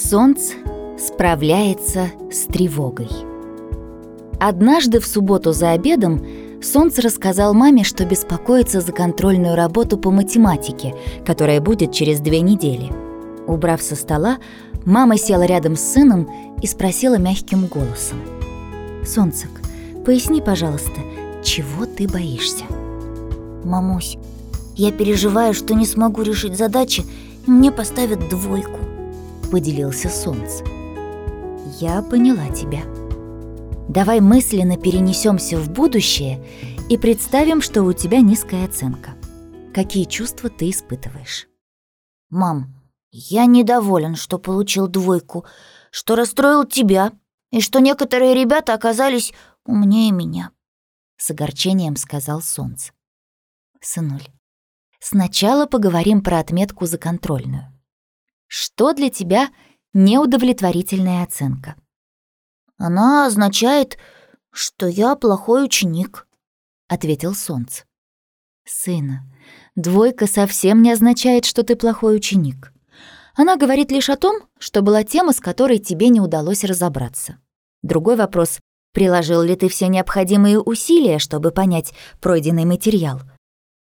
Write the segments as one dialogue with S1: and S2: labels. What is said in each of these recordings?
S1: Солнце справляется с тревогой. Однажды в субботу за обедом Солнце рассказал маме, что беспокоится за контрольную работу по математике, которая будет через две недели. Убрав со стола, мама села рядом с сыном и спросила мягким голосом. «Солнцек, поясни, пожалуйста, чего ты боишься?»
S2: «Мамусь, я переживаю, что не смогу решить задачи, и мне поставят двойку», — поделился Солнце.
S1: «Я поняла тебя. Давай мысленно перенесемся в будущее и представим, что у тебя низкая оценка. Какие чувства ты испытываешь?»
S2: «Мам, я недоволен, что получил двойку, что расстроил тебя и что некоторые ребята оказались умнее меня», —
S1: с огорчением сказал Солнце. «Сынуль, сначала поговорим про отметку за контрольную. Что для тебя неудовлетворительная оценка?»
S2: «Она означает, что я плохой ученик», —
S1: ответил Солнце. «Сына, двойка совсем не означает, что ты плохой ученик. Она говорит лишь о том, что была тема, с которой тебе не удалось разобраться. Другой вопрос — приложил ли ты все необходимые усилия, чтобы понять пройденный материал?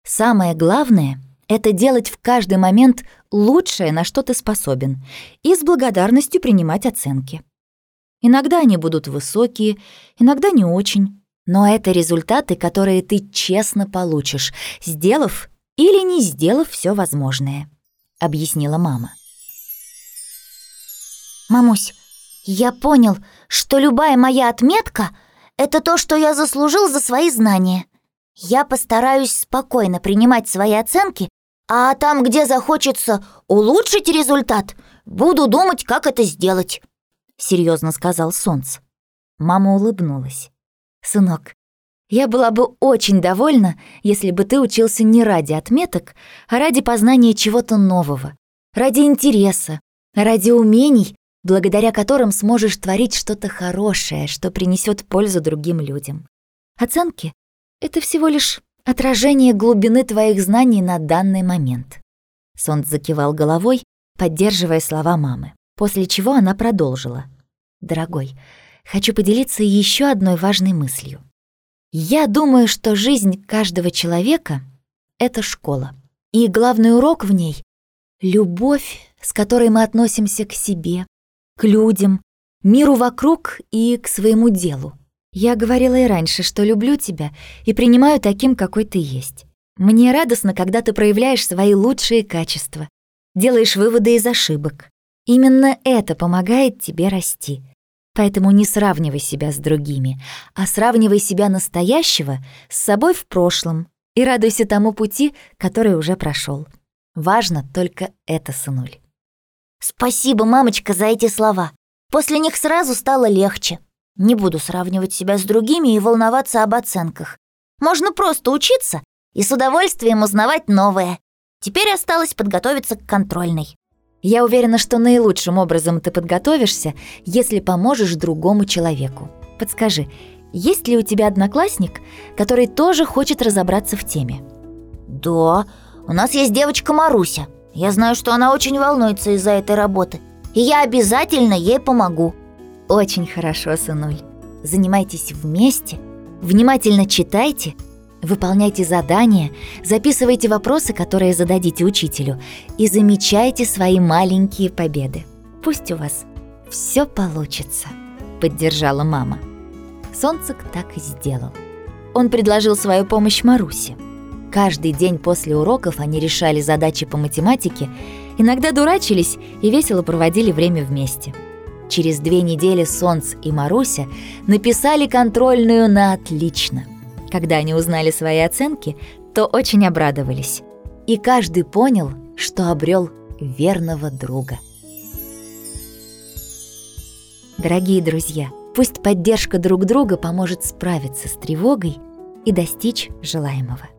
S1: Самое главное — это делать в каждый момент лучшее, на что ты способен, и с благодарностью принимать оценки. Иногда они будут высокие, иногда не очень, но это результаты, которые ты честно получишь, сделав или не сделав все возможное», — объяснила мама.
S2: «Мамусь, я понял, что любая моя отметка — это то, что я заслужил за свои знания. Я постараюсь спокойно принимать свои оценки, а там, где захочется улучшить результат, буду думать, как это сделать», — серьезно сказал Солнце.
S1: Мама улыбнулась. «Сынок, я была бы очень довольна, если бы ты учился не ради отметок, а ради познания чего-то нового, ради интереса, ради умений благодаря которым сможешь творить что-то хорошее, что принесет пользу другим людям. Оценки — это всего лишь отражение глубины твоих знаний на данный момент. Сонт закивал головой, поддерживая слова мамы, после чего она продолжила. «Дорогой, хочу поделиться еще одной важной мыслью. Я думаю, что жизнь каждого человека — это школа. И главный урок в ней — любовь, с которой мы относимся к себе, к людям, миру вокруг и к своему делу. Я говорила и раньше, что люблю тебя и принимаю таким, какой ты есть. Мне радостно, когда ты проявляешь свои лучшие качества, делаешь выводы из ошибок. Именно это помогает тебе расти. Поэтому не сравнивай себя с другими, а сравнивай себя настоящего с собой в прошлом и радуйся тому пути, который уже прошел. Важно только это, сынуль.
S2: Спасибо, мамочка, за эти слова. После них сразу стало легче. Не буду сравнивать себя с другими и волноваться об оценках. Можно просто учиться и с удовольствием узнавать новое. Теперь осталось подготовиться к контрольной.
S1: Я уверена, что наилучшим образом ты подготовишься, если поможешь другому человеку. Подскажи, есть ли у тебя одноклассник, который тоже хочет разобраться в теме?
S2: Да, у нас есть девочка Маруся. Я знаю, что она очень волнуется из-за этой работы, и я обязательно ей помогу».
S1: «Очень хорошо, сынуль. Занимайтесь вместе, внимательно читайте, выполняйте задания, записывайте вопросы, которые зададите учителю, и замечайте свои маленькие победы. Пусть у вас все получится», — поддержала мама. Солнцек так и сделал. Он предложил свою помощь Марусе — Каждый день после уроков они решали задачи по математике, иногда дурачились и весело проводили время вместе. Через две недели Солнц и Маруся написали контрольную на отлично. Когда они узнали свои оценки, то очень обрадовались. И каждый понял, что обрел верного друга. Дорогие друзья, пусть поддержка друг друга поможет справиться с тревогой и достичь желаемого.